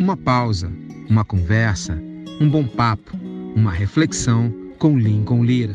Uma pausa, uma conversa, um bom papo, uma reflexão com Lincoln Lira.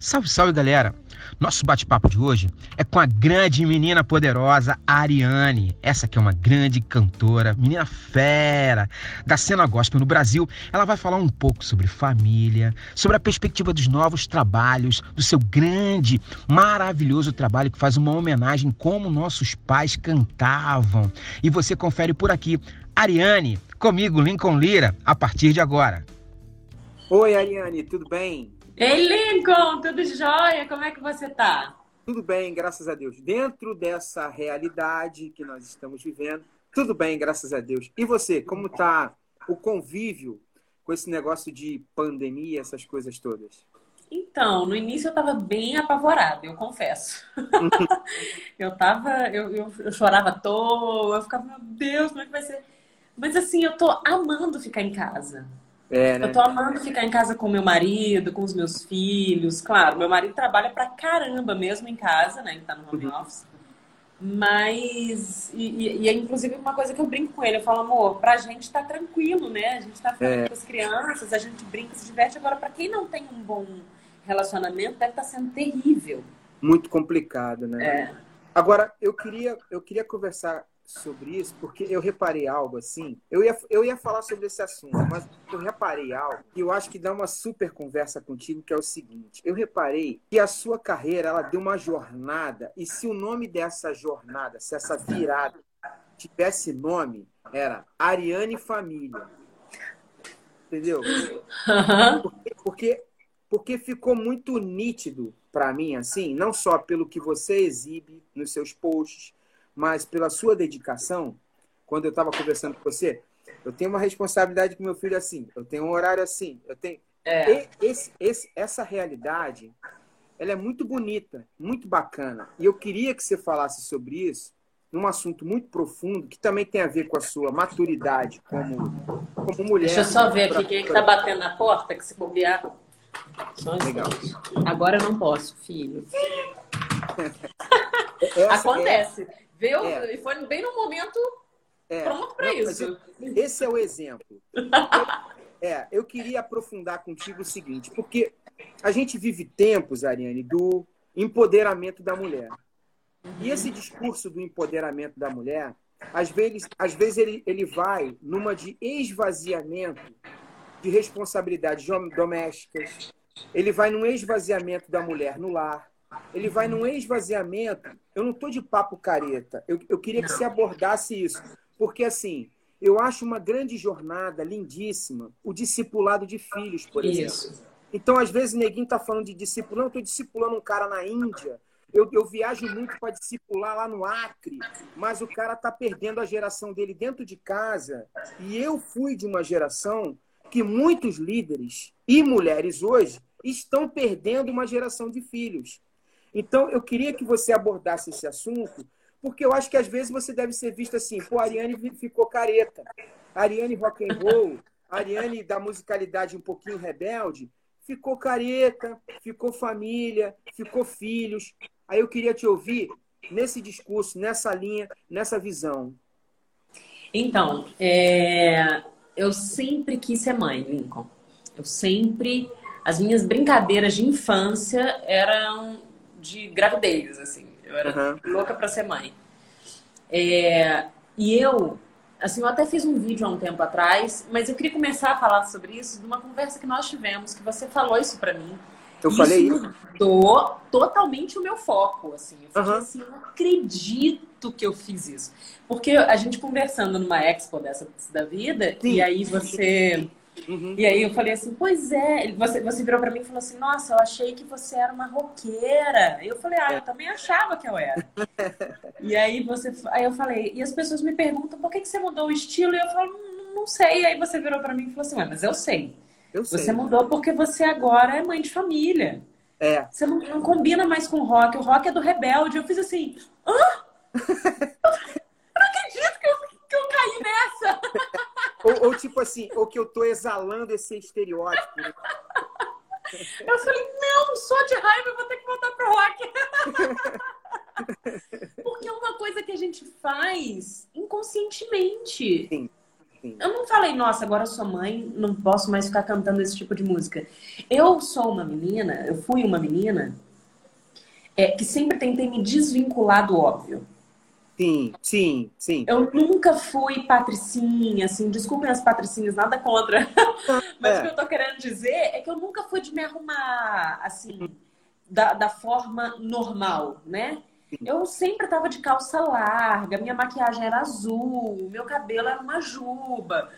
Salve, salve galera! Nosso bate-papo de hoje é com a grande menina poderosa Ariane. Essa que é uma grande cantora, menina fera da cena gospel no Brasil. Ela vai falar um pouco sobre família, sobre a perspectiva dos novos trabalhos, do seu grande, maravilhoso trabalho que faz uma homenagem como nossos pais cantavam. E você confere por aqui. Ariane, comigo, Lincoln Lira, a partir de agora. Oi, Ariane, tudo bem? Ei, Lincoln, tudo jóia? Como é que você tá? Tudo bem, graças a Deus. Dentro dessa realidade que nós estamos vivendo, tudo bem, graças a Deus. E você, como tá o convívio com esse negócio de pandemia, essas coisas todas? Então, no início eu tava bem apavorada, eu confesso. eu tava, eu, eu, eu, chorava à toa, eu ficava, meu Deus, como é que vai ser? Mas assim, eu tô amando ficar em casa. É, né? Eu tô amando ficar em casa com meu marido, com os meus filhos. Claro, meu marido trabalha pra caramba mesmo em casa, né? Ele tá no home uhum. office. Mas, e, e, é inclusive uma coisa que eu brinco com ele, eu falo, amor, pra gente tá tranquilo, né? A gente tá falando é. com as crianças, a gente brinca, se diverte. Agora, pra quem não tem um bom relacionamento, deve estar tá sendo terrível. Muito complicado, né? É. Agora, eu queria, eu queria conversar sobre isso, porque eu reparei algo assim. Eu ia, eu ia falar sobre esse assunto, mas eu reparei algo que eu acho que dá uma super conversa contigo, que é o seguinte. Eu reparei que a sua carreira, ela deu uma jornada, e se o nome dessa jornada, se essa virada tivesse nome, era Ariane Família. Entendeu? Porque, porque, porque ficou muito nítido para mim, assim, não só pelo que você exibe nos seus posts, mas pela sua dedicação, quando eu estava conversando com você, eu tenho uma responsabilidade com meu filho assim, eu tenho um horário assim, eu tenho. É. Esse, esse, essa realidade, ela é muito bonita, muito bacana. E eu queria que você falasse sobre isso, num assunto muito profundo, que também tem a ver com a sua maturidade como, como mulher. Deixa eu só ver aqui quem é que está batendo na porta, que se bobear. Legal. Agora eu não posso, filho. Acontece. É... Viu? É. E foi bem no momento é. pronto para isso. Esse é o exemplo. é, eu queria aprofundar contigo o seguinte, porque a gente vive tempos, Ariane, do empoderamento da mulher. E esse discurso do empoderamento da mulher, às vezes, às vezes ele, ele vai numa de esvaziamento de responsabilidades domésticas, ele vai num esvaziamento da mulher no lar, ele vai num esvaziamento. Eu não estou de papo careta. Eu, eu queria que você abordasse isso. Porque, assim, eu acho uma grande jornada, lindíssima, o discipulado de filhos, por exemplo. Isso. Então, às vezes, neguinho está falando de discipulado. Não, estou discipulando um cara na Índia. Eu, eu viajo muito para discipular lá no Acre, mas o cara está perdendo a geração dele dentro de casa. E eu fui de uma geração que muitos líderes e mulheres hoje estão perdendo uma geração de filhos. Então, eu queria que você abordasse esse assunto, porque eu acho que às vezes você deve ser visto assim, pô, a Ariane ficou careta. A Ariane rock and roll, a Ariane da musicalidade um pouquinho rebelde, ficou careta, ficou família, ficou filhos. Aí eu queria te ouvir nesse discurso, nessa linha, nessa visão. Então, é... eu sempre quis ser mãe, Lincoln. Eu sempre. As minhas brincadeiras de infância eram de gravidez, assim. Eu era uhum. louca para ser mãe. É, e eu, assim, eu até fiz um vídeo há um tempo atrás, mas eu queria começar a falar sobre isso de uma conversa que nós tivemos, que você falou isso para mim. Eu isso falei isso? mudou totalmente o meu foco, assim. Eu fiquei uhum. assim, não acredito que eu fiz isso. Porque a gente conversando numa expo dessa da vida, Sim. e aí você Uhum. E aí eu falei assim, pois é. Você, você virou para mim e falou assim, nossa, eu achei que você era uma roqueira. E eu falei, ah, eu também achava que eu era. e aí você, aí eu falei, e as pessoas me perguntam, por que, que você mudou o estilo? E eu falo, não, não sei. E aí você virou para mim e falou assim, mas eu sei. Eu sei. Você mudou porque você agora é mãe de família. É. Você não, não combina mais com o rock. O rock é do rebelde. Eu fiz assim, hã? eu não acredito que eu, que eu caí nessa. Ou, ou, tipo assim, ou que eu tô exalando esse estereótipo. Né? Eu falei, não, só de raiva eu vou ter que voltar pro rock. Porque é uma coisa que a gente faz inconscientemente. Sim. Sim. Eu não falei, nossa, agora eu sou mãe, não posso mais ficar cantando esse tipo de música. Eu sou uma menina, eu fui uma menina é, que sempre tentei me desvincular do óbvio. Sim, sim, sim. Eu nunca fui patricinha, assim, desculpem as patricinhas, nada contra. Mas é. o que eu tô querendo dizer é que eu nunca fui de me arrumar, assim, da, da forma normal, né? Eu sempre tava de calça larga, minha maquiagem era azul, meu cabelo era uma juba.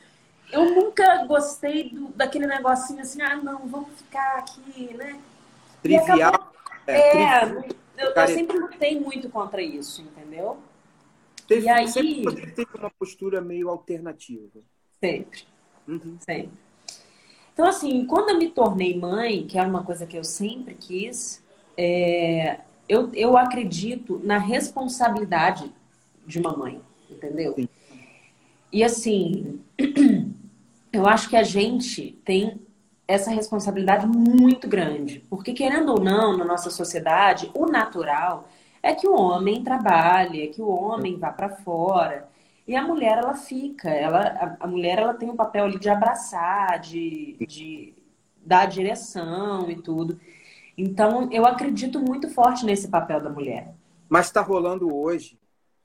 Eu nunca gostei do, daquele negocinho assim, ah, não, vamos ficar aqui, né? Trivial. Acabou... É, é eu, eu, sempre lutei muito contra isso, entendeu? Teve, e aí... Sempre teve uma postura meio alternativa. Sempre. Uhum. Sempre. Então, assim, quando eu me tornei mãe, que era uma coisa que eu sempre quis, é, eu, eu acredito na responsabilidade de uma mãe, entendeu? Sim. E assim, eu acho que a gente tem essa responsabilidade muito grande, porque querendo ou não, na nossa sociedade, o natural é que o homem trabalhe, é que o homem vá para fora. E a mulher, ela fica. Ela, a, a, mulher, ela tem um papel ali de abraçar, de, de dar direção e tudo. Então, eu acredito muito forte nesse papel da mulher. Mas está rolando hoje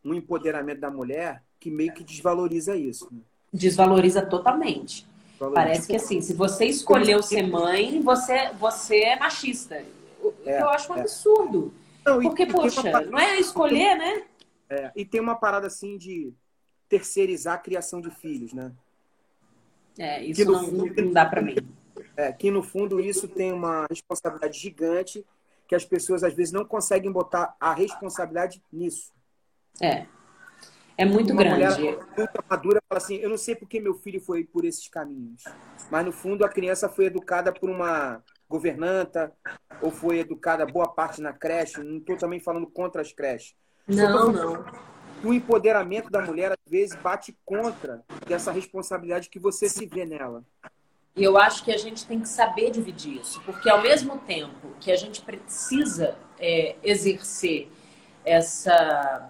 um empoderamento da mulher que meio que desvaloriza isso. Né? Desvaloriza totalmente. Parece que assim, se você escolheu ser mãe, você, você é machista. O é, que eu acho um é. absurdo. Não, Porque, poxa, uma... não é escolher, né? É, e tem uma parada assim de terceirizar a criação de filhos, né? É, isso não, não dá para mim. É, que no fundo isso tem uma responsabilidade gigante que as pessoas às vezes não conseguem botar a responsabilidade nisso. É. É muito uma grande. Mulher muito madura fala assim: eu não sei porque meu filho foi por esses caminhos, mas no fundo a criança foi educada por uma governanta ou foi educada boa parte na creche. Não estou também falando contra as creches. Não, não. O empoderamento da mulher às vezes bate contra dessa responsabilidade que você se vê nela. E eu acho que a gente tem que saber dividir isso, porque ao mesmo tempo que a gente precisa é, exercer essa,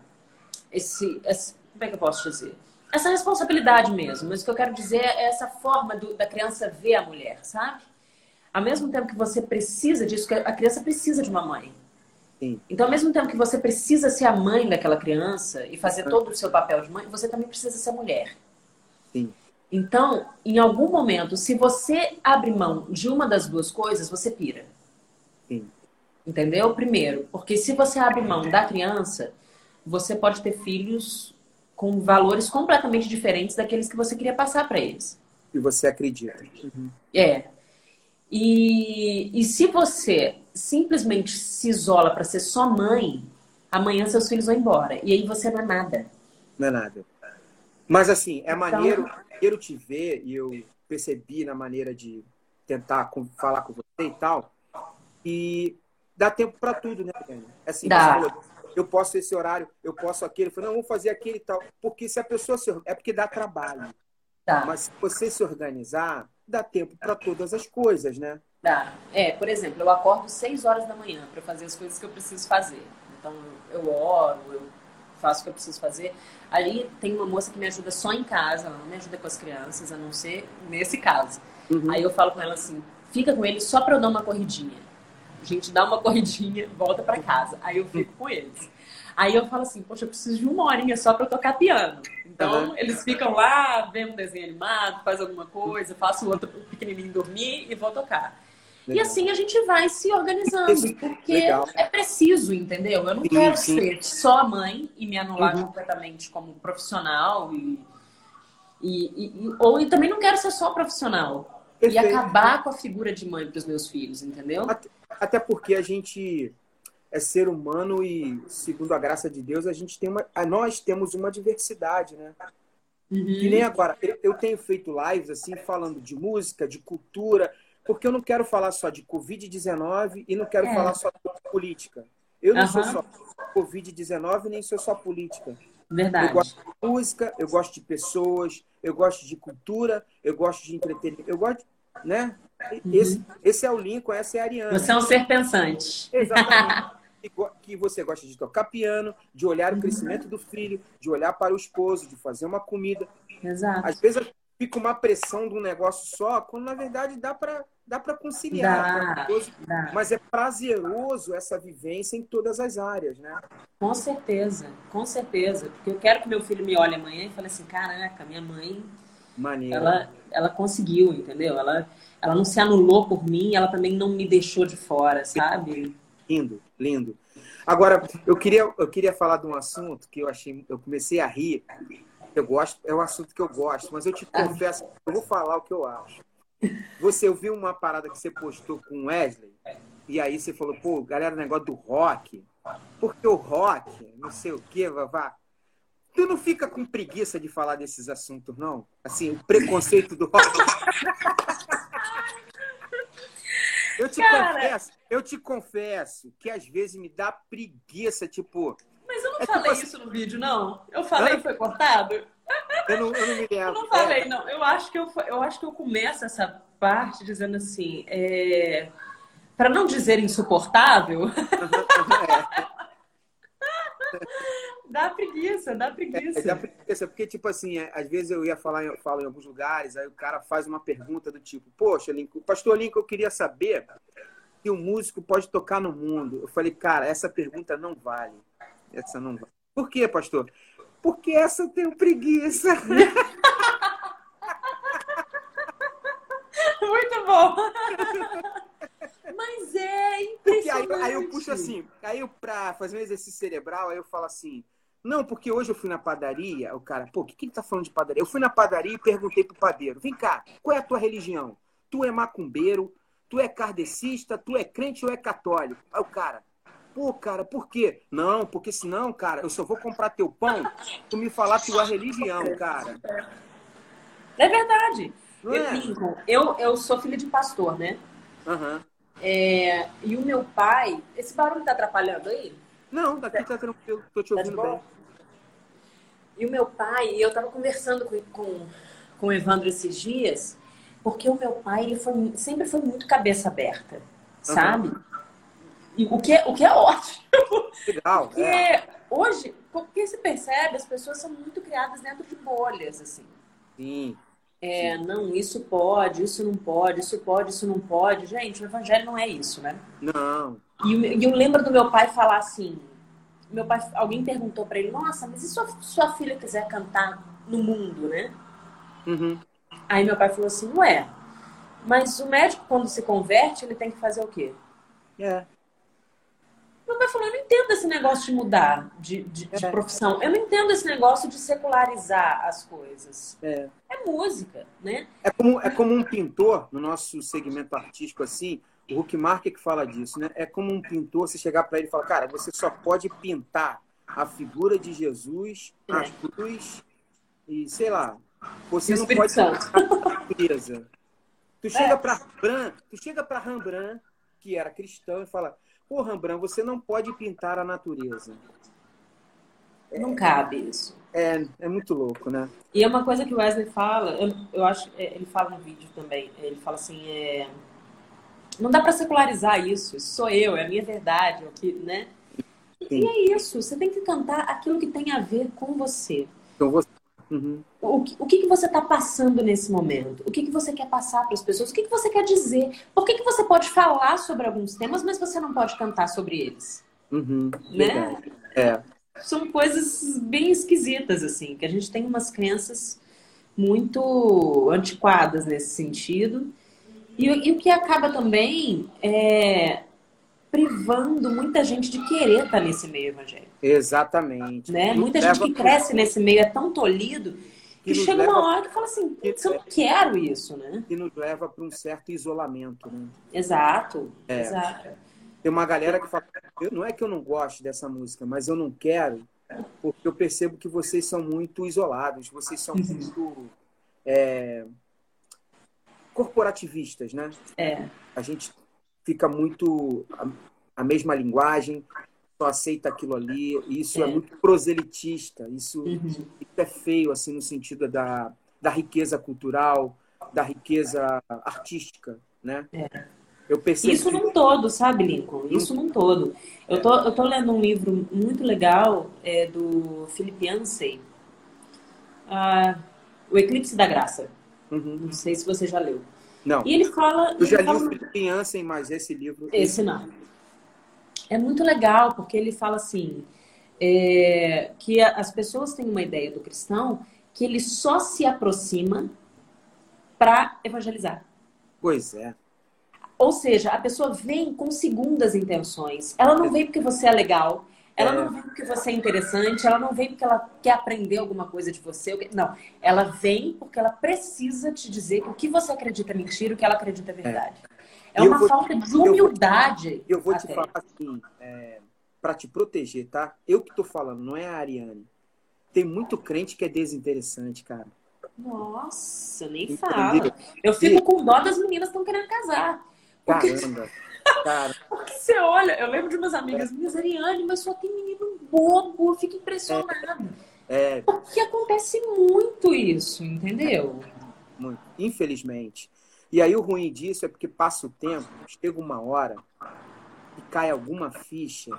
esse, essa, como é que eu posso dizer? Essa responsabilidade mesmo, mas o que eu quero dizer é essa forma do, da criança ver a mulher, sabe? Ao mesmo tempo que você precisa disso, que a criança precisa de uma mãe. Sim. Então, ao mesmo tempo que você precisa ser a mãe daquela criança e fazer todo o seu papel de mãe, você também precisa ser mulher. Sim. Então, em algum momento, se você abre mão de uma das duas coisas, você pira. Sim. Entendeu? Primeiro, porque se você abre mão da criança, você pode ter filhos com valores completamente diferentes daqueles que você queria passar para eles. E você acredita. Uhum. É. E, e se você simplesmente se isola para ser só mãe, amanhã seus filhos vão embora. E aí você não é nada. Não é nada. Mas assim, é então, maneiro maneiro te ver, e eu percebi na maneira de tentar falar com você e tal, e dá tempo para tudo, né, Dani? É assim, dá. Falou, eu posso esse horário, eu posso aquele. Eu falei, não, vamos fazer aquele e tal. Porque se a pessoa se é porque dá trabalho. Dá. Mas se você se organizar, dá tempo para todas as coisas, né? Dá. É, por exemplo, eu acordo 6 horas da manhã para fazer as coisas que eu preciso fazer. Então, eu oro, eu faço o que eu preciso fazer. Ali tem uma moça que me ajuda só em casa, ela não me ajuda com as crianças, a não ser nesse caso. Uhum. Aí eu falo com ela assim: fica com eles só para eu dar uma corridinha. A gente dá uma corridinha, volta para casa. Aí eu fico com eles. Aí eu falo assim: poxa, eu preciso de uma horinha só para tocar piano. Então uhum. eles ficam lá, vendo um desenho animado, faz alguma coisa, faço o outro pequenininho dormir e vou tocar. Legal. E assim a gente vai se organizando, porque Legal. é preciso, entendeu? Eu não sim, quero sim. ser só mãe e me anular uhum. completamente como profissional e, e, e, ou e também não quero ser só profissional Perfeito. e acabar com a figura de mãe para os meus filhos, entendeu? Até, até, porque a gente é ser humano e segundo a graça de Deus a gente tem uma, nós temos uma diversidade, né? Uhum. Que nem agora eu, tenho feito lives assim falando de música, de cultura porque eu não quero falar só de Covid-19 e não quero é. falar só de política. Eu não uhum. sou só Covid-19 nem sou só política. Verdade. Eu gosto de música, eu gosto de pessoas, eu gosto de cultura, eu gosto de entretenimento, eu gosto, né? esse, uhum. esse é o Lincoln, essa é a Ariana. Você é um ser pensante. Exatamente. que você gosta de tocar piano, de olhar o uhum. crescimento do filho, de olhar para o esposo, de fazer uma comida. Exato. Às vezes fica uma pressão de um negócio só, quando na verdade dá para dá para conciliar. Dá, dá. Mas é prazeroso essa vivência em todas as áreas, né? Com certeza, com certeza. Porque eu quero que meu filho me olhe amanhã e fale assim, caraca, minha mãe, Maneiro. ela, ela conseguiu, entendeu? Ela, ela não se anulou por mim, ela também não me deixou de fora, sabe? Lindo, lindo. Agora, eu queria, eu queria falar de um assunto que eu achei, eu comecei a rir. Eu gosto, é um assunto que eu gosto, mas eu te ah. confesso, eu vou falar o que eu acho. Você ouviu uma parada que você postou com o Wesley? E aí você falou, pô, galera, negócio do rock. Porque o rock, não sei o quê, vá. Tu não fica com preguiça de falar desses assuntos, não? Assim, o preconceito do rock. Eu te Cara... confesso, eu te confesso que às vezes me dá preguiça, tipo. Mas eu não é falei tipo... isso no vídeo, não. Eu falei e foi cortado. Eu não, eu não me lembro. Eu não falei, é. não. Eu acho que eu, eu acho que eu começo essa parte dizendo assim, é... para não dizer insuportável. dá preguiça, dá preguiça. É, dá preguiça, porque, tipo assim, é, às vezes eu ia falar, eu falo em alguns lugares, aí o cara faz uma pergunta do tipo, poxa, Lincoln, pastor Lincoln, eu queria saber se o músico pode tocar no mundo. Eu falei, cara, essa pergunta não vale. Essa não vale. Por quê, pastor? Porque essa eu tenho preguiça. Muito bom. Mas é impressionante. Aí, aí, eu puxo assim, aí eu, pra fazer um exercício cerebral, aí eu falo assim, não, porque hoje eu fui na padaria, o cara, pô, o que, que ele tá falando de padaria? Eu fui na padaria e perguntei pro padeiro, vem cá, qual é a tua religião? Tu é macumbeiro? Tu é kardecista? Tu é crente ou é católico? Aí o cara, Pô, cara, por quê? Não, porque senão, cara, eu só vou comprar teu pão tu me falar tua religião, cara. É verdade. eu, é? eu, eu sou filha de pastor, né? Uhum. É, e o meu pai. Esse barulho tá atrapalhando aí? Não, daqui tá tranquilo, tô te tá ouvindo tá bem. E o meu pai, eu tava conversando com, com, com o Evandro esses dias, porque o meu pai ele foi, sempre foi muito cabeça aberta, sabe? E o que, é, o que é ótimo. Legal. Porque é. hoje, porque se percebe, as pessoas são muito criadas dentro de bolhas, assim. Sim. É, não, isso pode, isso não pode, isso pode, isso não pode. Gente, o evangelho não é isso, né? Não. E, e eu lembro do meu pai falar assim: meu pai, alguém perguntou para ele, nossa, mas e se sua, sua filha quiser cantar no mundo, né? Uhum. Aí meu pai falou assim: ué, mas o médico, quando se converte, ele tem que fazer o quê? É. Meu pai falou, eu não entendo esse negócio de mudar de, de, de é. profissão. Eu não entendo esse negócio de secularizar as coisas. É, é música, né? É como, é como um pintor, no nosso segmento artístico assim, o Huck Mark que fala disso, né? É como um pintor, você chegar para ele e falar, cara, você só pode pintar a figura de Jesus, é. a cruz e, sei lá, você não pode natureza. Tu chega é. para Rembrandt, tu chega para Rembrandt, que era cristão, e fala, Pô, Rembrandt, você não pode pintar a natureza. Não cabe isso. É, é muito louco, né? E é uma coisa que o Wesley fala, eu, eu acho, é, ele fala no vídeo também, ele fala assim, é, não dá para secularizar isso, isso sou eu, é a minha verdade, aqui, né? Sim. E é isso, você tem que cantar aquilo que tem a ver com você. Com você. Uhum. O, que, o que, que você está passando nesse momento? O que, que você quer passar para as pessoas? O que, que você quer dizer? Por que, que você pode falar sobre alguns temas, mas você não pode cantar sobre eles? Uhum. Né? É. São coisas bem esquisitas, assim, que a gente tem umas crenças muito antiquadas nesse sentido. E, e o que acaba também é privando muita gente de querer estar nesse meio evangélico. Exatamente. Né? Muita gente que cresce nesse meio é tão tolhido que, que chega uma hora que fala assim, eu não quero isso, né? Que nos leva para um certo isolamento, né? Exato, é. exato. Tem uma galera que fala, não é que eu não gosto dessa música, mas eu não quero porque eu percebo que vocês são muito isolados, vocês são uhum. muito é, corporativistas, né? É. A gente fica muito a, a mesma linguagem, só aceita aquilo ali. Isso é, é muito proselitista. Isso, uhum. isso, é feio, assim, no sentido da, da riqueza cultural, da riqueza artística. né? É. Eu percebo Isso num todo, sabe, Lincoln? Isso num todo. Eu tô, eu tô lendo um livro muito legal é, do Philip Yancey, ah, O Eclipse da Graça. Uhum. Não sei se você já leu. Não, E ele fala. eu já li o fala- Jansen, mas esse livro... Esse não. É muito legal, porque ele fala assim, é, que as pessoas têm uma ideia do cristão que ele só se aproxima para evangelizar. Pois é. Ou seja, a pessoa vem com segundas intenções. Ela não vem porque você é legal, ela É. não vem porque você é interessante, ela não vem porque ela quer aprender alguma coisa de você. Não, ela vem porque ela precisa te dizer que o que você acredita é mentira, o que ela acredita é verdade. É, eu uma falta de eu vou- humildade. Eu vou te falar assim, é, para te proteger, tá? Eu que tô falando, não é a Ariane. Tem muito crente que é desinteressante, cara. Nossa, nem Entendeu? fala. Eu fico com dó das meninas que estão querendo casar. Porque, Caramba. Cara, porque você olha, eu lembro de umas amigas minhas, Ariane, mas só tem menino bobo, eu fico impressionada. é Porque acontece muito isso, entendeu? muito, infelizmente. E aí o ruim disso é porque passa o tempo, chega uma hora e cai alguma ficha,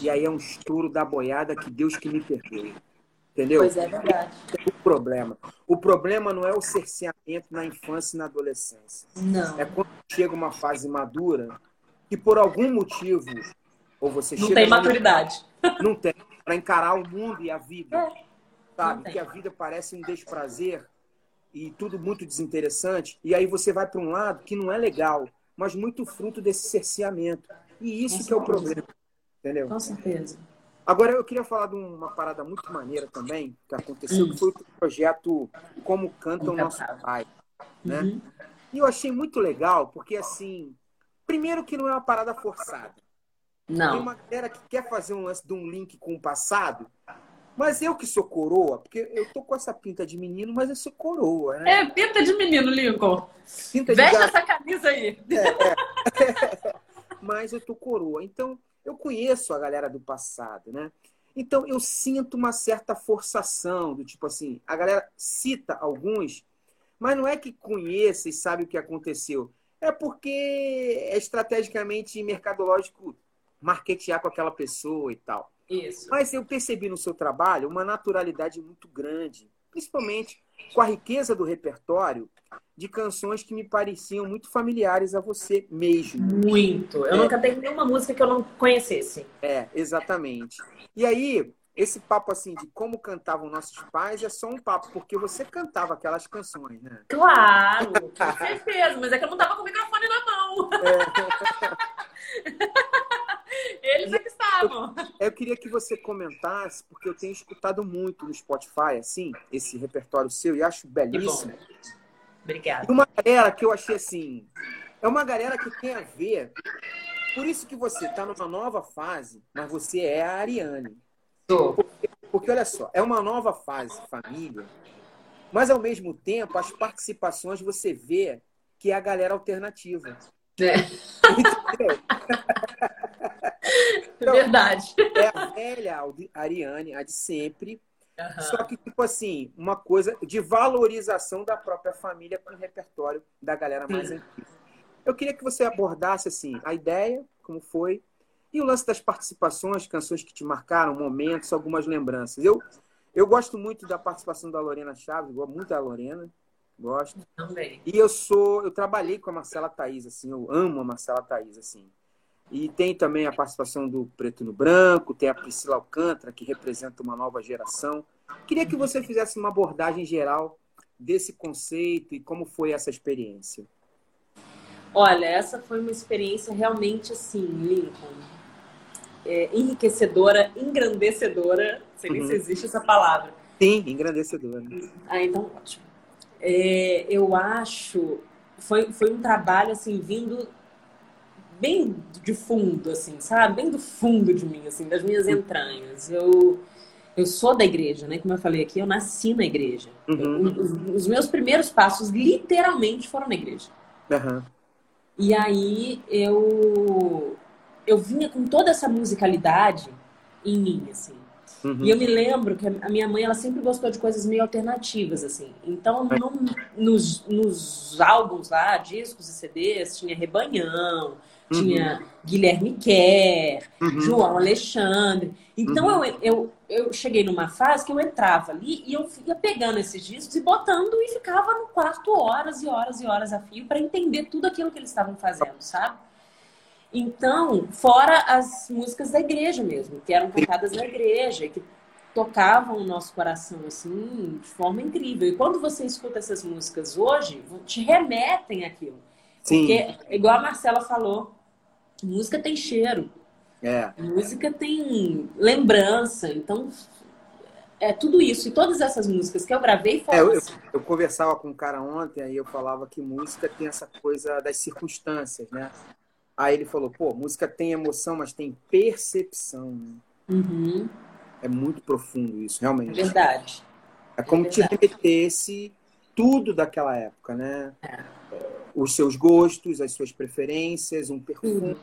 e aí é um estouro da boiada que Deus que me perdoe. Entendeu? Pois é, verdade. o problema. O problema não é o cerceamento na infância e na adolescência. Não. É quando chega uma fase madura que por algum motivo ou você Não tem maturidade. não tem para encarar o mundo e a vida, É, sabe? Que a vida parece um desprazer e tudo muito desinteressante e aí você vai para um lado que não é legal, mas muito fruto desse cerceamento. E isso Com que é o problema, entendeu? Com certeza. Agora eu queria falar de uma parada muito maneira também que aconteceu, Hum. que foi o projeto Como Canta o Nosso. Pai. Né? Uhum. E eu achei muito legal, porque assim, primeiro que não é uma parada forçada. Tem Não. uma galera que quer fazer um lance de um link com o passado, mas eu que sou coroa, porque eu tô com essa pinta de menino, mas eu sou coroa, né? É pinta de menino, Lincoln. Pinta de Veste gato, essa camisa aí. mas eu tô coroa. Então, eu conheço a galera do passado, né? Então, eu sinto uma certa forçação, do tipo assim, a galera cita alguns, mas não é que conheça e sabe o que aconteceu. É porque é estrategicamente mercadológico marketear com aquela pessoa e tal. Isso. Mas eu percebi no seu trabalho uma naturalidade muito grande, principalmente com a riqueza do repertório de canções que me pareciam muito familiares a você mesmo. Muito. Eu É. nunca tenho nenhuma música que eu não conhecesse. É, exatamente. E aí, esse papo assim de como cantavam nossos pais é só um papo, porque você cantava aquelas canções, né? Claro, com certeza, mas é que eu não tava com o microfone na mão. Eles é que estavam. Eu queria que você comentasse, porque eu tenho escutado muito no Spotify, assim, esse repertório seu, e acho belíssimo. Obrigada. E uma galera que eu achei assim. É uma galera que tem a ver. Por isso que você está numa nova fase, mas você é a Ariane. Tô. Porque olha só, é uma nova fase, família, mas ao mesmo tempo as participações você vê que é a galera alternativa. É. Entendeu? Verdade. É a velha Audi- Ariane, a de sempre, Aham. Só que, tipo assim, uma coisa de valorização da própria família com o repertório da galera mais Sim. antiga. Eu queria que você abordasse, assim, a ideia, como foi, e o lance das participações, canções que te marcaram, momentos, algumas lembranças. Eu, eu gosto muito da participação da Lorena Chaves, gosto muito da Lorena, gosto. Também. E eu sou, eu trabalhei com a Marcela Thaís, assim, eu amo a Marcela Thaís, assim. E tem também a participação do Preto no Branco, tem a Priscila Alcântara, que representa uma nova geração. Queria que você fizesse uma abordagem geral desse conceito e como foi essa experiência. Olha, essa foi uma experiência realmente assim, Lincoln. É, enriquecedora, engrandecedora. Não sei nem Uhum. se existe essa palavra. Sim, engrandecedora. Ah, então ótimo. É, eu acho foi, foi um trabalho assim vindo bem de fundo, assim, sabe? Bem do fundo de mim, assim, das minhas entranhas. Eu eu sou da igreja, né? Como eu falei aqui, eu nasci na igreja. Uhum. Eu- os, os meus primeiros passos literalmente foram na igreja. Aham. E aí eu eu vinha com toda essa musicalidade em mim, assim. Uhum. E eu me lembro que a minha mãe ela sempre gostou de coisas meio alternativas, assim. Então, no, nos, nos álbuns lá, discos e CDs, tinha Rebanhão, uhum. tinha Guilherme Kerr, uhum. João Alexandre. Então, uhum. eu, eu, eu cheguei numa fase que eu entrava ali e eu ia pegando esses discos e botando e ficava no quarto horas e horas e horas a fio para entender tudo aquilo que eles estavam fazendo, sabe? Então, fora as músicas da igreja mesmo, que eram cantadas na igreja, que tocavam o nosso coração assim de forma incrível. E quando você escuta essas músicas hoje, te remetem aquilo. Sim. Porque, igual a Marcela falou, música tem cheiro. É. Música tem lembrança. Então, é tudo isso. E todas essas músicas que eu gravei foram. É, eu, eu, eu, conversava com um cara ontem, aí eu falava que música tem essa coisa das circunstâncias, né? Aí ele falou, pô, música tem emoção, mas tem percepção. Né? Uhum. É muito profundo isso, realmente. É verdade. É como é te remetesse tudo daquela época, né? É. Os seus gostos, as suas preferências, um perfume, uhum.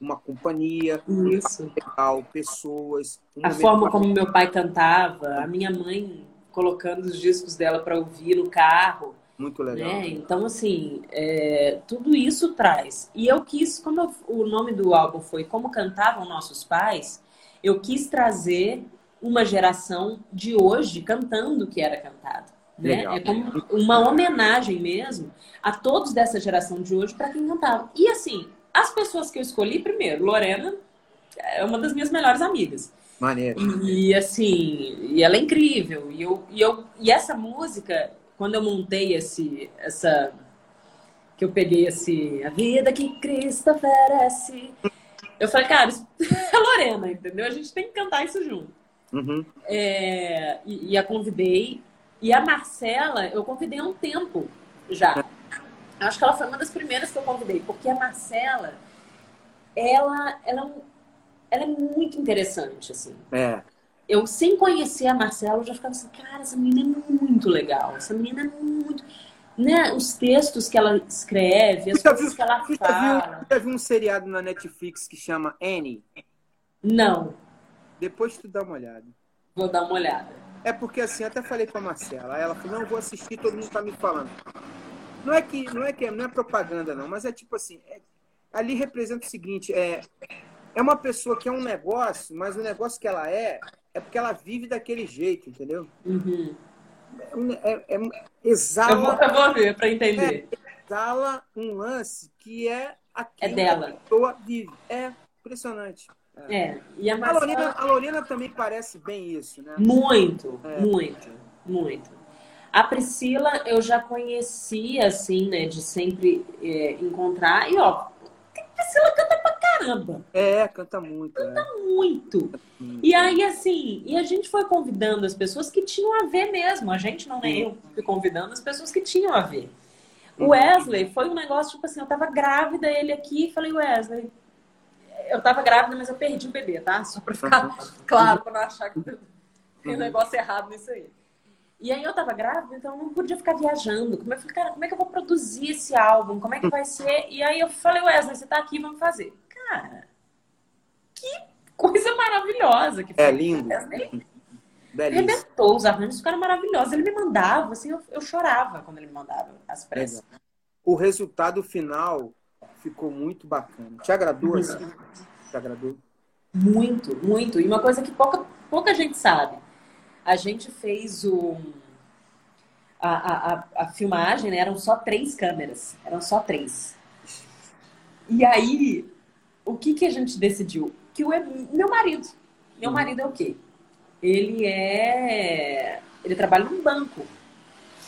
uma companhia, isso. um legal, pessoas. Um a forma como meu pai cantava, a minha mãe colocando os discos dela para ouvir no carro. Muito legal. Né? Então, assim, é, tudo isso traz. E eu quis, como eu, o nome do álbum foi Como Cantavam Nossos Pais, eu quis trazer uma geração de hoje cantando o que era cantado. Né? É como uma homenagem mesmo a todos dessa geração de hoje para quem cantava. E assim, as pessoas que eu escolhi, primeiro, Lorena é uma das minhas melhores amigas. Maneiro. E assim, e ela é incrível. E, eu, e, eu, e essa música quando eu montei esse, essa, que eu peguei esse, a vida que Cristo oferece, eu falei, cara, isso é Lorena, entendeu? A gente tem que cantar isso junto. Uhum. É, e, e, a convidei. E a Marcela, eu convidei há um tempo já. Acho que ela foi uma das primeiras que eu convidei, porque a Marcela, ela, ela, ela é muito interessante, assim. É eu, sem conhecer a Marcela, eu já ficava assim, cara, essa menina é muito legal. Essa menina é muito. Né? Os textos que ela escreve, as coisas viu, que ela fala. Já viu, já viu um seriado na Netflix que chama Annie? Não. Depois tu dá uma olhada. Vou dar uma olhada. É porque assim, até falei com a Marcela. Ela falou, não, vou assistir, todo mundo tá me falando. Não é que não é que não é propaganda não, mas é tipo assim, é, ali representa o seguinte, é é uma pessoa que é um negócio, mas o negócio que ela é é porque ela vive daquele jeito, entendeu? Uhum. É, é, é, exala, eu, vou, eu vou ver para entender. É, exala um lance que é aquilo é dela. que a pessoa vive. É impressionante. É. é. E a, Marcela... a, Lorena, a Lorena também parece bem isso, né? Muito, é. muito, muito. A Priscila eu já conhecia, assim, né? De sempre é, encontrar. E, ó, Priscila canta pra caramba. É, canta muito. Canta é. muito. E aí, assim, e a gente foi convidando as pessoas que tinham a ver mesmo. A gente não nem eu fui convidando as pessoas que tinham a ver. O uhum. Wesley foi um negócio, tipo assim, eu tava grávida, ele aqui, falei, Wesley, eu tava grávida, mas eu perdi o bebê, tá? Só pra ficar uhum. claro, pra não achar que tem um uhum. negócio errado nisso aí. E aí eu tava grávida, então eu não podia ficar viajando. Como é, que, cara, como é que eu vou produzir esse álbum? Como é que vai ser? E aí eu falei, Wesley, você tá aqui, vamos fazer. Cara, que coisa maravilhosa que é foi. É lindo. Wesley. Arrebentou, os arranjos ficaram maravilhosos. Ele me mandava, assim, eu, eu chorava quando ele me mandava as pressas. O resultado final ficou muito bacana. Te agradou, assim? Te agradou? Muito, muito. E uma coisa que pouca, pouca gente sabe a gente fez o, a, a, a filmagem, né? eram só três câmeras, eram só três. E aí, o que, que a gente decidiu? Que o meu marido, meu uhum. marido é o quê? Ele é. Ele trabalha num banco.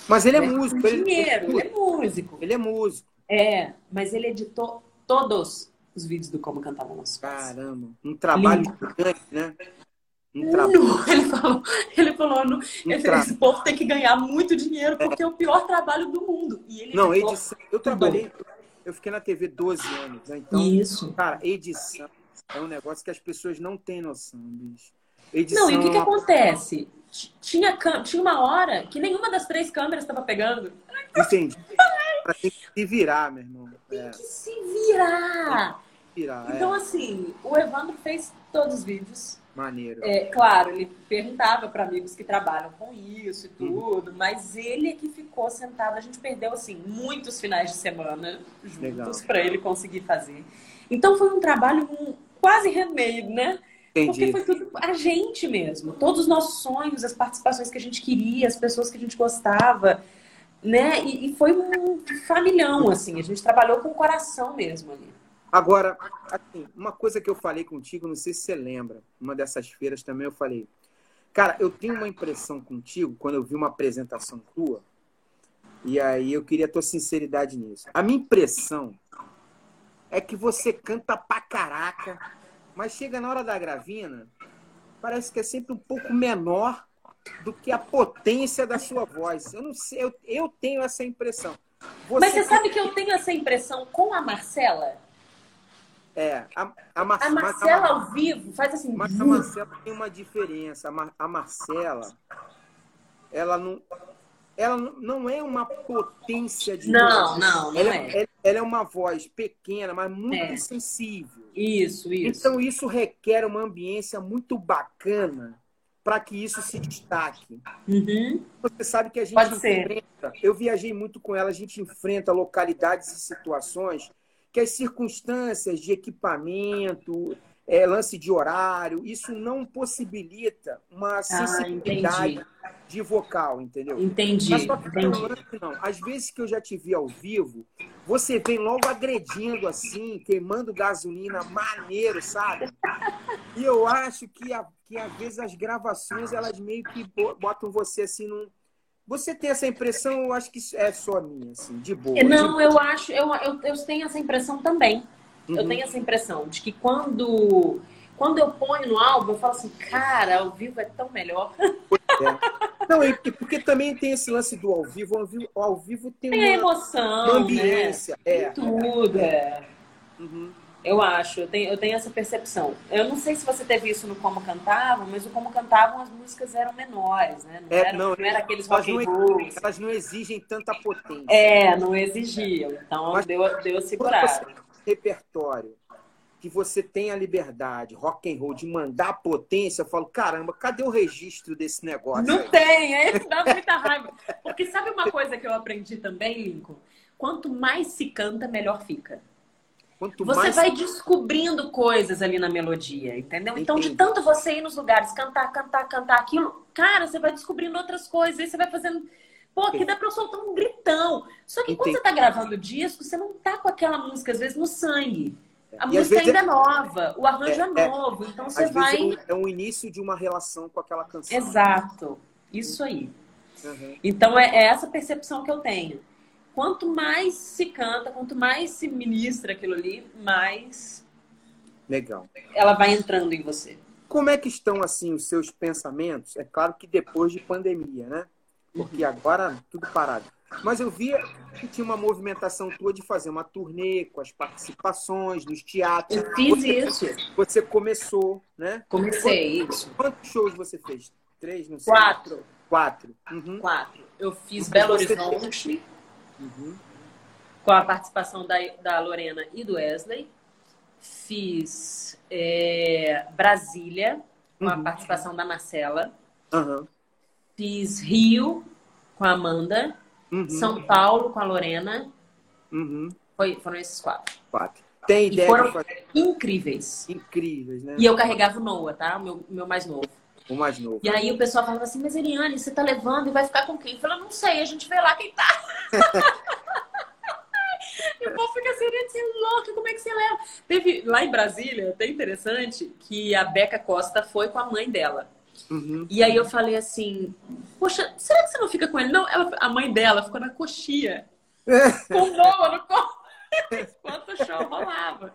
Mas ele é né? músico. Ele, dinheiro, ele é músico. Ele é músico. É, mas ele editou todos os vídeos do Como Cantar Nossos Caramba, um trabalho grande, né? Um ele falou, ele falou, no, um esse povo tem que ganhar muito dinheiro porque é, é o pior trabalho do mundo. E ele não, edição. Eu trabalhei, eu fiquei na TV 12 anos, né? Então, Isso. cara, edição é um negócio que as pessoas não têm noção, bicho. Edição... Não, e o que, que acontece? Tinha, tinha uma hora que nenhuma das três câmeras estava pegando. Entendi. tem que se virar, meu irmão. Tem é. que se virar. virar então, é. assim, o Evandro fez todos os vídeos Maneiro. É, claro, ele perguntava para amigos que trabalham com isso e uhum. tudo, uhum. mas ele é que ficou sentado. A gente perdeu assim muitos finais de semana juntos para ele conseguir fazer. Então foi um trabalho quase handmade, né? Entendi. Porque foi tudo a gente mesmo. Todos os nossos sonhos, as participações que a gente queria, as pessoas que a gente gostava, né? E, e foi um familhão, assim. A gente trabalhou com o coração mesmo ali. Agora, assim, uma coisa que eu falei contigo, não sei se você lembra, uma dessas feiras também eu falei. Cara, eu tenho uma impressão contigo, quando eu vi uma apresentação tua, e aí eu queria a tua sinceridade nisso. A minha impressão é que você canta pra caraca, mas chega na hora da gravina, parece que é sempre um pouco menor do que a potência da sua voz. Eu não sei, eu, eu tenho essa impressão. Você... Mas você sabe que eu tenho essa impressão com a Marcela? É, a, a, Mar... a Marcela ao vivo faz assim. Mas a Marcela tem uma diferença. A, Mar... a Marcela, ela não, ela não é uma potência de não, voz. Não, não, ela, é. é. Ela é uma voz pequena, mas muito é. sensível. Isso, isso. Então isso requer uma ambiência muito bacana para que isso se destaque. Uhum. Você sabe que a gente Pode enfrenta. Ser. Eu viajei muito com ela, a gente enfrenta localidades e situações que as circunstâncias de equipamento, é, lance de horário, isso não possibilita uma sensibilidade ah, de vocal, entendeu? Entendi. Mas só que entendi. Não, não. Às vezes que eu já te vi ao vivo, você vem logo agredindo assim, queimando gasolina, maneiro, sabe? E eu acho que, a, que às vezes as gravações, elas meio que botam você assim num você tem essa impressão, eu acho que é só minha, assim, de boa. Não, de boa. eu acho, eu, eu, eu tenho essa impressão também. Uhum. Eu tenho essa impressão de que quando, quando eu ponho no álbum, eu falo assim, cara, ao vivo é tão melhor. É. Não, e porque também tem esse lance do ao vivo. Ao vivo, ao vivo tem, tem uma, emoção, uma ambiência. Né? É. Tudo, é. Uhum. Eu acho, eu tenho, eu tenho essa percepção. Eu não sei se você teve isso no Como Cantavam, mas o Como Cantavam as músicas eram menores, né? Não, é, eram, não, não era aqueles rock and roll. Elas não exigem tanta potência. É, não exigiam. Então mas, deu, deu segurada. Repertório que você tem a liberdade, rock and roll, de mandar potência, eu falo, caramba, cadê o registro desse negócio? Não aí? tem, é, dá muita raiva. Porque sabe uma coisa que eu aprendi também, Lincoln? Quanto mais se canta, melhor fica. Quanto você mais... vai descobrindo coisas ali na melodia, entendeu? Entendi. Então, de tanto você ir nos lugares, cantar, cantar, cantar aquilo, cara, você vai descobrindo outras coisas, aí você vai fazendo. Pô, aqui dá pra eu soltar um gritão. Só que Entendi. quando você tá gravando disco, você não tá com aquela música, às vezes, no sangue. A e música ainda é... é nova, o arranjo é, é, é novo, então você vai. É, é um início de uma relação com aquela canção. Exato, isso aí. Uhum. Então é, é essa percepção que eu tenho quanto mais se canta, quanto mais se ministra aquilo ali, mais legal. Ela vai entrando em você. Como é que estão assim os seus pensamentos? É claro que depois de pandemia, né? Porque agora tudo parado. Mas eu via que tinha uma movimentação tua de fazer uma turnê com as participações nos teatros. Eu fiz você, isso. Você começou, né? Comecei quantos, isso. Quantos shows você fez? Três, não sei. Quatro. Quatro. Uhum. Quatro. Eu fiz Belo Horizonte. Uhum. Com a participação da, da Lorena e do Wesley. Fiz é, Brasília, com uhum. a participação da Marcela. Uhum. Fiz Rio, com a Amanda. Uhum. São Paulo, com a Lorena. Uhum. Foi, foram esses quatro. Quatro. Tem ideia? E foram incríveis. Incríveis, né? E eu carregava o Noah, tá? O meu, meu mais novo. O mais novo. E aí o pessoal falava assim, mas Eliane, você tá levando e vai ficar com quem? Eu falei, não sei, a gente vê lá quem tá. e o povo fica assim, você é louca, como é que você leva? Teve lá em Brasília, até interessante, que a Beca Costa foi com a mãe dela. Uhum. E aí eu falei assim, poxa, será que você não fica com ele? Não, ela, a mãe dela ficou na coxia. com Noah no colo. Enquanto o show rolava.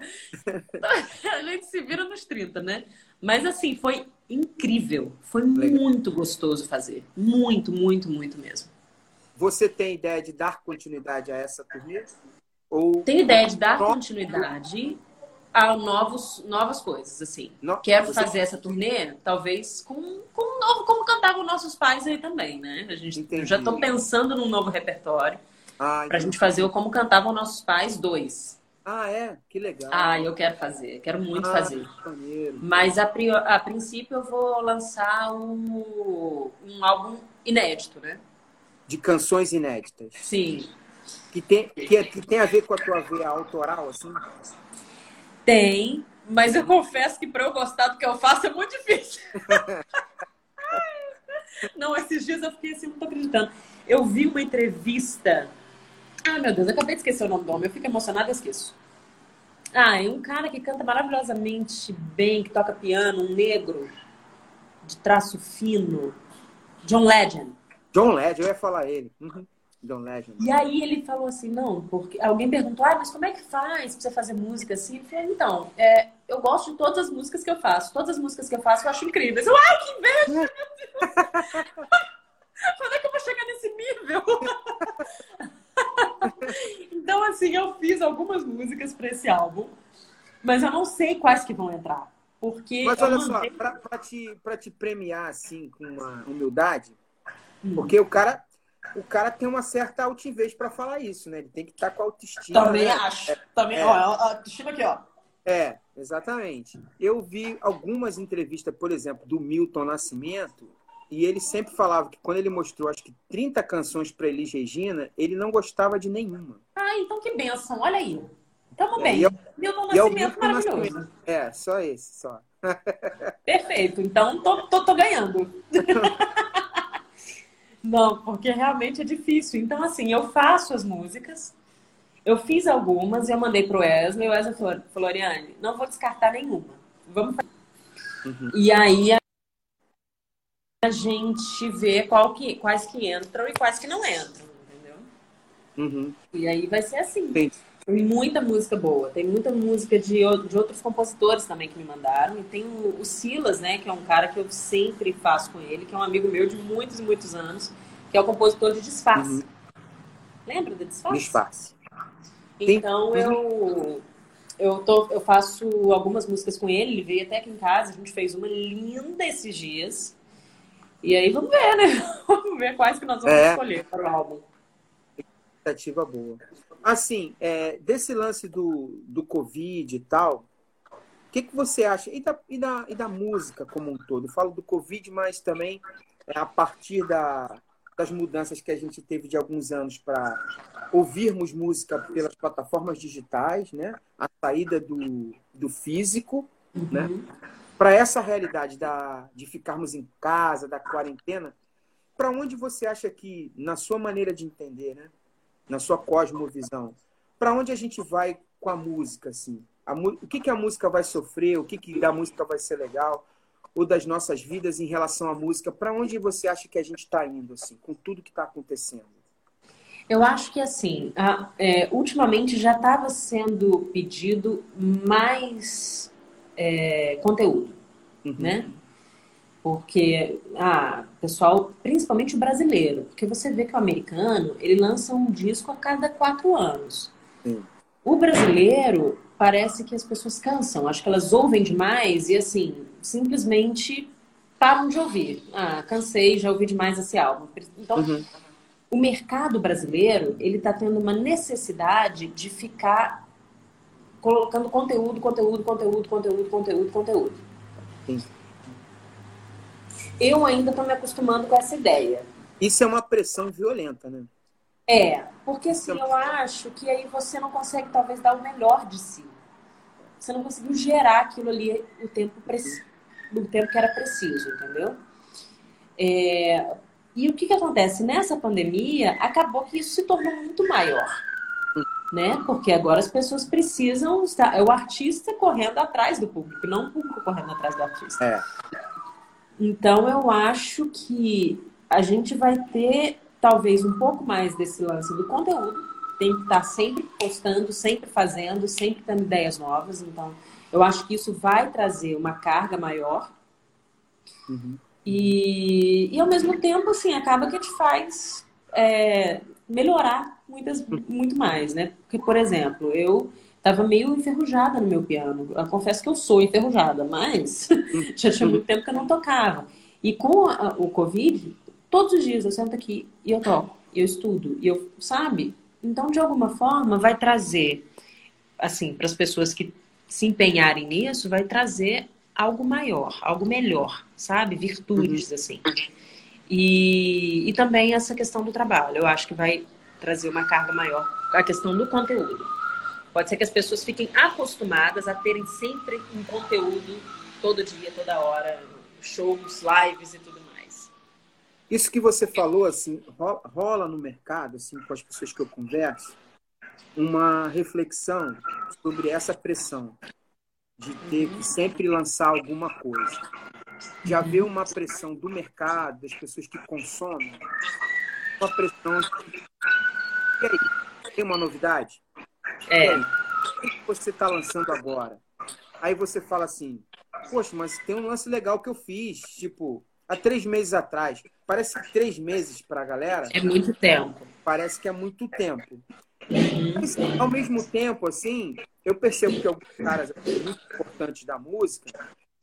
Então, a gente se vira nos 30, né? Mas assim, foi incrível. Foi Legal. muito gostoso fazer. Muito, muito, muito mesmo. Você tem ideia de dar continuidade a essa turnê? Ou... Tenho ideia de dar continuidade a novos, novas coisas, assim. No... Quero Você... fazer essa turnê, talvez, com, com um novo, como cantavam nossos pais aí também, né? A gente, já estou pensando num novo repertório. Ah, pra gente fazer o Como Cantavam Nossos Pais dois Ah, é? Que legal. Ah, eu quero fazer, quero muito ah, fazer. Mas a, a, princípio eu vou lançar um, um álbum inédito, né? De canções inéditas. Sim. Que tem, que, é, que tem a ver com a tua veia autoral, assim? Tem, mas eu confesso que para eu gostar do que eu faço é muito difícil. não, esses dias eu fiquei assim, não tô acreditando. Eu vi uma entrevista ah, meu Deus, eu acabei de esquecer o nome do homem. Eu fico emocionada e esqueço. Ah, é um cara que canta maravilhosamente bem, que toca piano, um negro, de traço fino. John Legend. John Legend, eu ia falar ele. Uhum. John Legend. E aí ele falou assim, não, porque alguém perguntou, ah, mas como é que faz pra você fazer música assim? Eu falei, então, é, eu gosto de todas as músicas que eu faço. Todas as músicas que eu faço eu acho incríveis. Eu, ai, que inveja, meu Deus! Quando é que eu vou chegar nesse nível? então, assim, eu fiz algumas músicas para esse álbum, mas eu não sei quais que vão entrar. Porque mas olha mandei... só, para te, te premiar, assim, com uma humildade, hum. porque o cara, o cara tem uma certa altivez para falar isso, né? Ele tem que estar tá com autoestima. Também né? acho. Também, é. ó, autoestima aqui, ó. É, exatamente. Eu vi algumas entrevistas, por exemplo, do Milton Nascimento, e ele sempre falava que quando ele mostrou, acho que 30 canções para Elis Regina, ele não gostava de nenhuma. Ah, então que benção. Olha aí. Tamo é, bem. E é, Milton Nascimento, é maravilhoso. Nascimento. É, só esse, só. Perfeito. Então, tô, tô, tô ganhando. não, porque realmente é difícil. Então, assim, eu faço as músicas, eu fiz algumas e eu mandei pro Wesley. O Wesley falou, Floriane, não vou descartar nenhuma. Vamos fazer. Uhum. E aí a gente vê qual que, quais que entram e quais que não entram, entendeu? Uhum. E aí vai ser assim. Sim. Tem muita música boa. Tem muita música de, de outros compositores também que me mandaram. E tem o, o, Silas, né? Que é um cara que eu sempre faço com ele, que é um amigo meu de muitos e muitos anos, que é o compositor de Disfarce. Uhum. Lembra do Disfarce? Disfarce. Então eu eu, tô, eu faço algumas músicas com ele, ele veio até aqui em casa, a gente fez uma linda esses dias. E aí vamos ver, né? Vamos ver quais que nós vamos é. escolher para o álbum. Expectativa boa. Assim, é, desse lance do, do Covid e tal, o que, que você acha? E da, e, da, e da música como um todo? Eu falo do Covid, mas também é, a partir da, das mudanças que a gente teve de alguns anos para ouvirmos música pelas plataformas digitais, né? A saída do, do físico, né? uhum. né? Para essa realidade da, de ficarmos em casa, da quarentena, para onde você acha que, na sua maneira de entender, né? na sua cosmovisão, para onde a gente vai com a música? Assim? A, o que, que a música vai sofrer? O que, que da música vai ser legal? Ou das nossas vidas em relação à música? Para onde você acha que a gente está indo, assim, com tudo que está acontecendo? Eu acho que assim, é, ultimamente já estava sendo pedido mais é, conteúdo, uhum. né? Porque, ah, pessoal, principalmente o brasileiro, porque você vê que o americano, ele lança um disco a cada quatro anos. Uhum. O brasileiro, parece que as pessoas cansam, acho que elas ouvem demais e, assim, simplesmente param de ouvir. Ah, cansei, já ouvi demais esse álbum. Então, uhum. o mercado brasileiro, ele está tendo uma necessidade de ficar colocando conteúdo, conteúdo, conteúdo, conteúdo, conteúdo, conteúdo. Sim. Eu ainda estou me acostumando com essa ideia. Isso é uma pressão violenta, né? É, porque assim, eu acho que aí você não consegue talvez dar o melhor de si. Você não conseguiu gerar aquilo ali o tempo, no tempo que era preciso, entendeu? É... E o que, que acontece? Nessa pandemia, acabou que isso se tornou muito maior né? Porque agora as pessoas precisam estar. É o artista correndo atrás do público, não o público correndo atrás do artista. É. Então eu acho que a gente vai ter talvez um pouco mais desse lance do conteúdo. Tem que estar sempre postando, sempre fazendo, sempre tendo ideias novas. Então, eu acho que isso vai trazer uma carga maior. Uhum. E, e ao mesmo tempo, assim, acaba que gente faz é, melhorar muitas, muito mais, né? Porque, por exemplo, eu estava meio enferrujada no meu piano. Eu confesso que eu sou enferrujada, mas já tinha muito tempo que eu não tocava. E com a, o Covid, todos os dias eu sento aqui e eu toco, e eu estudo, e eu, sabe? Então, de alguma forma, vai trazer assim, para as pessoas que se empenharem nisso, vai trazer algo maior, algo melhor, sabe? Virtudes, uhum. assim. E, e também essa questão do trabalho. Eu acho que vai trazer uma carga maior. A questão do conteúdo. Pode ser que as pessoas fiquem acostumadas a terem sempre um conteúdo todo dia, toda hora, shows, lives e tudo mais. Isso que você falou, assim, rola no mercado, assim, com as pessoas que eu converso, uma reflexão sobre essa pressão de ter que sempre lançar alguma coisa. De haver uma pressão do mercado, das pessoas que consomem, uma pressão. E aí, tem uma novidade? É. O que você está lançando agora? Aí você fala assim, poxa, mas tem um lance legal que eu fiz, tipo, há três meses atrás. Parece que três meses para a galera. É muito tempo. Parece que é muito tempo. Mas, ao mesmo tempo, assim, eu percebo que alguns caras muito importantes da música,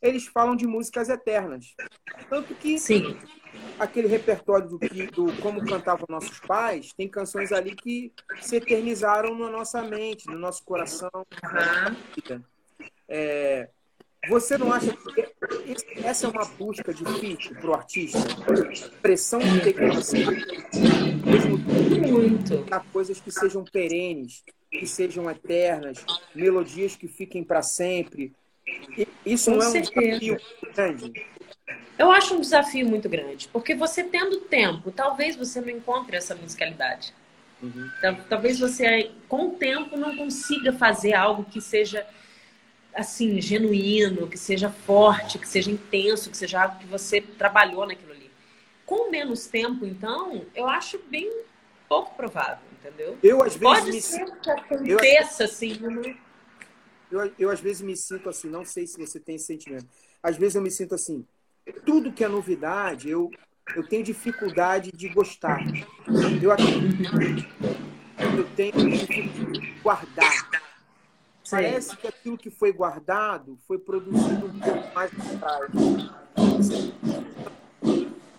eles falam de músicas eternas. Tanto que Sim. Aquele repertório do, do Como Cantavam Nossos Pais, tem canções ali que se eternizaram na nossa mente, no nosso coração. Uhum. É, você não acha que essa é uma busca difícil para o artista? Pressão de ter que mesmo muito a coisas que sejam perenes, que sejam eternas, melodias que fiquem para sempre. Isso Com não é certeza. um desafio grande? Eu acho um desafio muito grande, porque você tendo tempo, talvez você não encontre essa musicalidade. Uhum. Talvez você, com o tempo, não consiga fazer algo que seja assim, genuíno, que seja forte, que seja intenso, que seja algo que você trabalhou naquilo ali. Com menos tempo, então, eu acho bem pouco provável, entendeu? Eu, às vezes, Pode me... ser que aconteça, assim, no... eu, eu, às vezes, me sinto assim, não sei se você tem esse sentimento. Às vezes, eu me sinto assim, tudo que é novidade, eu, eu tenho dificuldade de gostar. Eu, eu tenho dificuldade de guardar Parece que aquilo que foi guardado foi produzido um pouco mais atrás.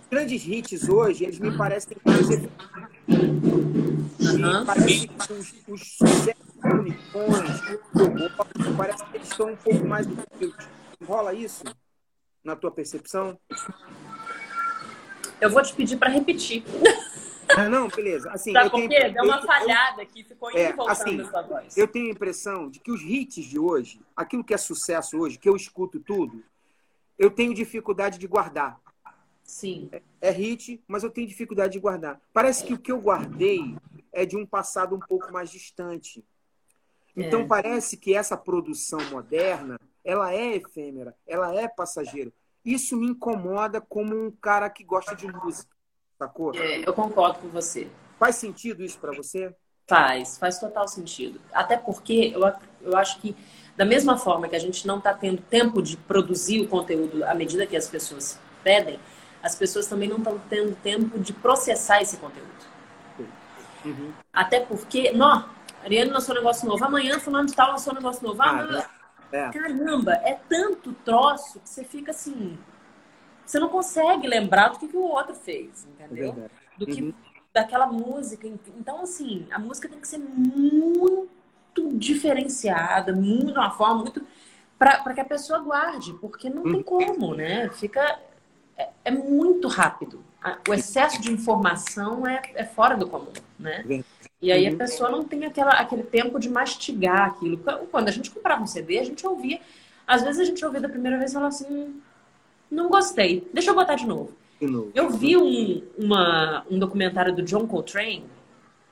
Os grandes hits hoje, eles me parecem mais uhum. Parece que os, os sucessos unicões, parece que eles estão um pouco mais Rola isso na tua percepção? Eu vou te pedir para repetir. Ah, não, beleza. Assim, Sabe por quê? Deu uma falhada aqui, ficou é, voltando assim, essa voz. Eu tenho a impressão de que os hits de hoje, aquilo que é sucesso hoje, que eu escuto tudo, eu tenho dificuldade de guardar. Sim. É, é hit, mas eu tenho dificuldade de guardar. Parece que o que eu guardei é de um passado um pouco mais distante. Então é. parece que essa produção moderna, ela é efêmera, ela é passageira. Isso me incomoda como um cara que gosta de música. Sacou? É, eu concordo com você. Faz sentido isso para você? Faz, faz total sentido. Até porque eu, eu acho que, da mesma forma que a gente não está tendo tempo de produzir o conteúdo à medida que as pessoas pedem, as pessoas também não estão tendo tempo de processar esse conteúdo. Uhum. Até porque, não, Ariane lançou um negócio novo, amanhã fulano de tal lançou um negócio novo. Ah, é. Caramba, é tanto troço que você fica assim, você não consegue lembrar do que, que o outro fez, entendeu? É do que uhum. daquela música. Então, assim, a música tem que ser muito diferenciada, muito, de uma forma muito. para que a pessoa guarde, porque não uhum. tem como, né? Fica. É, é, muito rápido. O excesso de informação é, é fora do comum, né? E aí a pessoa não tem aquela, aquele tempo de mastigar aquilo. Quando a gente comprava um CD, a gente ouvia. Às vezes a gente ouvia da primeira vez e falava assim, não gostei. Deixa eu botar de novo. De novo. Eu vi um, uma, um documentário do John Coltrane.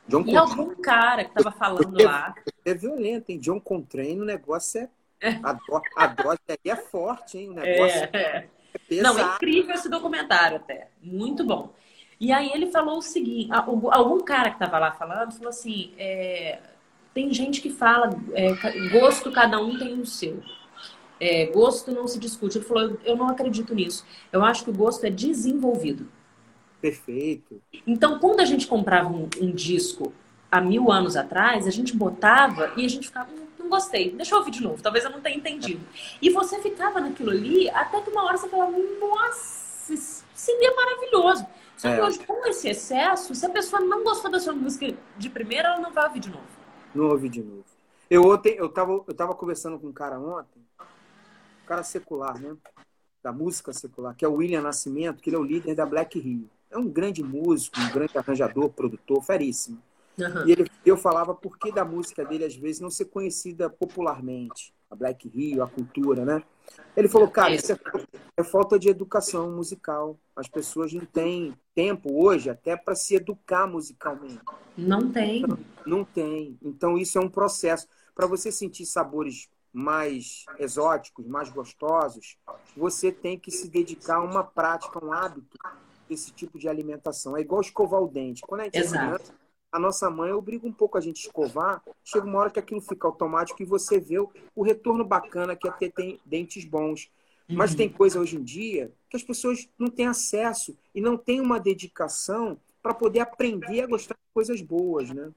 John e Coltrane. algum cara que tava falando é, lá. É violento, hein? John Coltrane, o negócio é. é. A, do, a dose aí é forte, hein? O negócio é, é. É Não, é incrível esse documentário até. Muito bom. E aí ele falou o seguinte: algum cara que tava lá falando falou assim: é, tem gente que fala, é, gosto cada um tem o seu. É, gosto não se discute. Ele falou, eu não acredito nisso. Eu acho que o gosto é desenvolvido. Perfeito. Então, quando a gente comprava um, um disco há mil anos atrás, a gente botava e a gente ficava, hum, não gostei, deixa eu ouvir de novo, talvez eu não tenha entendido. E você ficava naquilo ali, até que uma hora você falava, nossa, CD é maravilhoso. Só que é. hoje, com esse excesso, se a pessoa não gostou da sua música de primeira, ela não vai ouvir de novo. Não ouve de novo. Eu ontem, eu tava, eu tava conversando com um cara ontem, um cara secular, né? Da música secular, que é o William Nascimento, que ele é o líder da Black Rio. É um grande músico, um grande arranjador, produtor, feríssimo. Uhum. E ele, eu falava por que da música dele, às vezes, não ser conhecida popularmente. A Black Rio, a cultura, né? Ele falou, cara, isso é, é falta de educação musical. As pessoas não têm tempo hoje até para se educar musicalmente. Não tem. Não tem. Então, isso é um processo. Para você sentir sabores mais exóticos, mais gostosos, você tem que se dedicar a uma prática, um hábito desse tipo de alimentação. É igual escovar o dente. Quando a gente Exato. é criança, a nossa mãe obriga um pouco a gente a escovar, chega uma hora que aquilo fica automático e você vê o, o retorno bacana que é ter tem, dentes bons. Uhum. Mas tem coisa hoje em dia que as pessoas não têm acesso e não têm uma dedicação para poder aprender a gostar de coisas boas, né?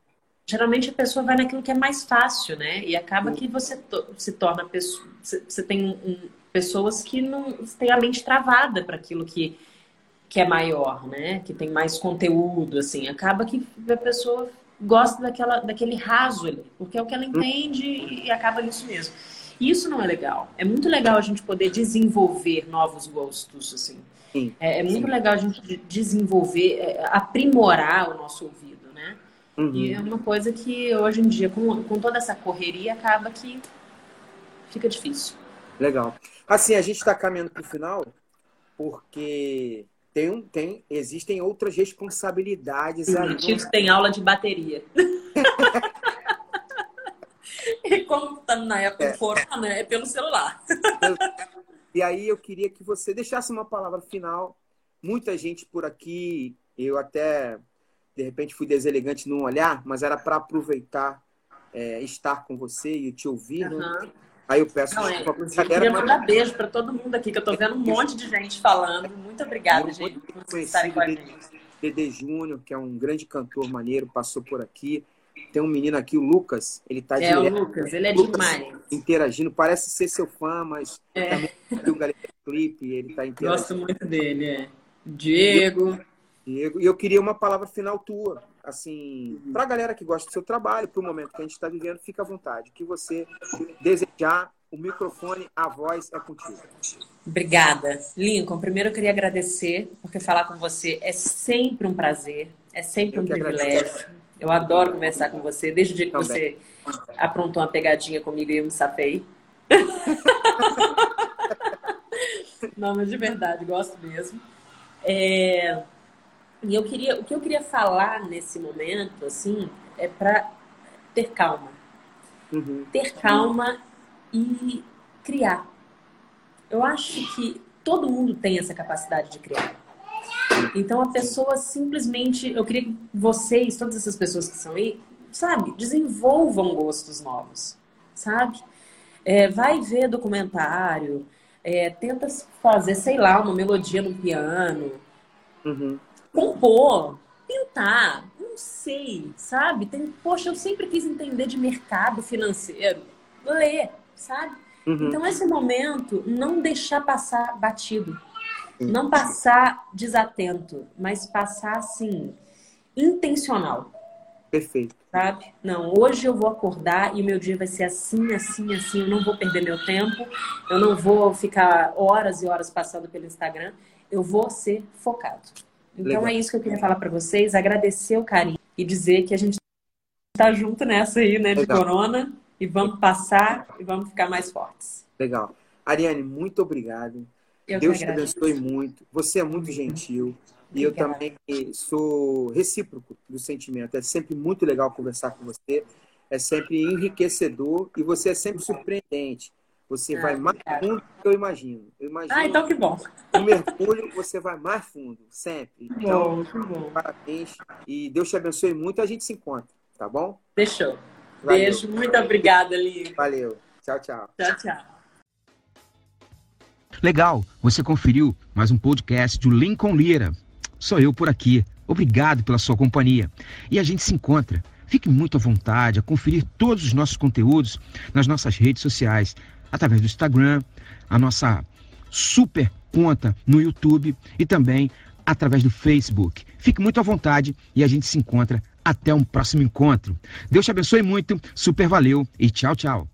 Geralmente a pessoa vai naquilo que é mais fácil, né? E acaba que você to se torna pessoa, você tem um, pessoas que não têm a mente travada para aquilo que que é maior, né? Que tem mais conteúdo, assim. Acaba que a pessoa gosta daquela, daquele raso ali, porque é o que ela entende e acaba nisso mesmo. Isso não é legal. É muito legal a gente poder desenvolver novos gostos, assim. Sim, é, é, muito sim. legal a gente desenvolver, é, aprimorar o nosso ouvido, né? Uhum. E é uma coisa que hoje em dia, com, com toda essa correria, acaba que fica difícil. Legal. Assim, a gente está caminhando para o final, porque tem, tem, existem outras responsabilidades. Ali. Chico tem aula de bateria. e como está na época é. corona, né? É pelo celular. e aí eu queria que você deixasse uma palavra final. Muita gente por aqui, eu até de repente fui deselegante num olhar, mas era para aproveitar é, estar com você e te ouvir. Uhum. Né? Aí eu peço Não, desculpa. É, eu queria mandar beijo para todo mundo aqui, que eu estou vendo um monte de gente falando. Muito obrigada, muito gente, por estarem com a gente. Dede Júnior, que é um grande cantor maneiro, passou por aqui. Tem um menino aqui, o Lucas, ele está É, direto, o Lucas, ele é Lucas demais. Interagindo, parece ser seu fã, mas é. também o Galera Clipe, ele está interagindo. Gosto muito dele, é. Diego. Diego. E eu queria uma palavra final tua assim, para a galera que gosta do seu trabalho, para o momento que a gente está vivendo, fica à vontade. O que você desejar, o microfone, a voz é contigo. Obrigada. Lincoln, primeiro eu queria agradecer, porque falar com você é sempre um prazer, é sempre eu um privilégio. Agradeço. Eu adoro conversar com você, desde o dia que Também. você aprontou uma pegadinha comigo e eu me safei. Não, mas de verdade, gosto mesmo. É... E eu queria, o que eu queria falar nesse momento, assim, é para ter calma. Uhum. Ter calma e criar. Eu acho que todo mundo tem essa capacidade de criar. Então a pessoa simplesmente, eu queria que vocês, todas essas pessoas que são aí, sabe, desenvolvam gostos novos, sabe? É, vai ver documentário, é, tenta fazer, sei lá, uma melodia no piano. Uhum compor, pintar, não sei, sabe? Tem, poxa, eu sempre quis entender de mercado financeiro, ler, sabe? Uhum. Então, esse momento, não deixar passar batido, não passar desatento, mas passar assim, intencional. Perfeito. Sabe? Não, hoje eu vou acordar e o meu dia vai ser assim, assim, assim. Eu não vou perder meu tempo, eu não vou ficar horas e horas passando pelo Instagram. Eu vou ser focado. Então Legal. é isso que eu queria falar para vocês, agradecer o carinho e dizer que a gente está junto nessa aí, né, de Legal. corona, e vamos passar e vamos ficar mais fortes. Legal. Ariane, muito obrigado. Eu Deus te abençoe muito. Você é muito gentil. E eu também sou recíproco do sentimento. É sempre muito legal conversar com você. É sempre enriquecedor e você é sempre surpreendente. Você ah, vai mais obrigada. fundo do que eu imagino. Eu imagino. Ah, então que bom. No mergulho, você vai mais fundo, sempre. Então, bom, que bom. parabéns. E Deus te abençoe muito e a gente se encontra, tá bom? Fechou. Valeu. Beijo, muito obrigada, Lívia. Valeu. Tchau, tchau. Tchau, tchau. Legal, você conferiu mais um podcast do Lincoln Lira. Sou eu por aqui. Obrigado pela sua companhia. E a gente se encontra. Fique muito à vontade a conferir todos os nossos conteúdos nas nossas redes sociais através do Instagram, a nossa super conta no YouTube e também através do Facebook. Fique muito à vontade e a gente se encontra Até um próximo encontro. Deus te abençoe muito, super valeu e tchau, tchau.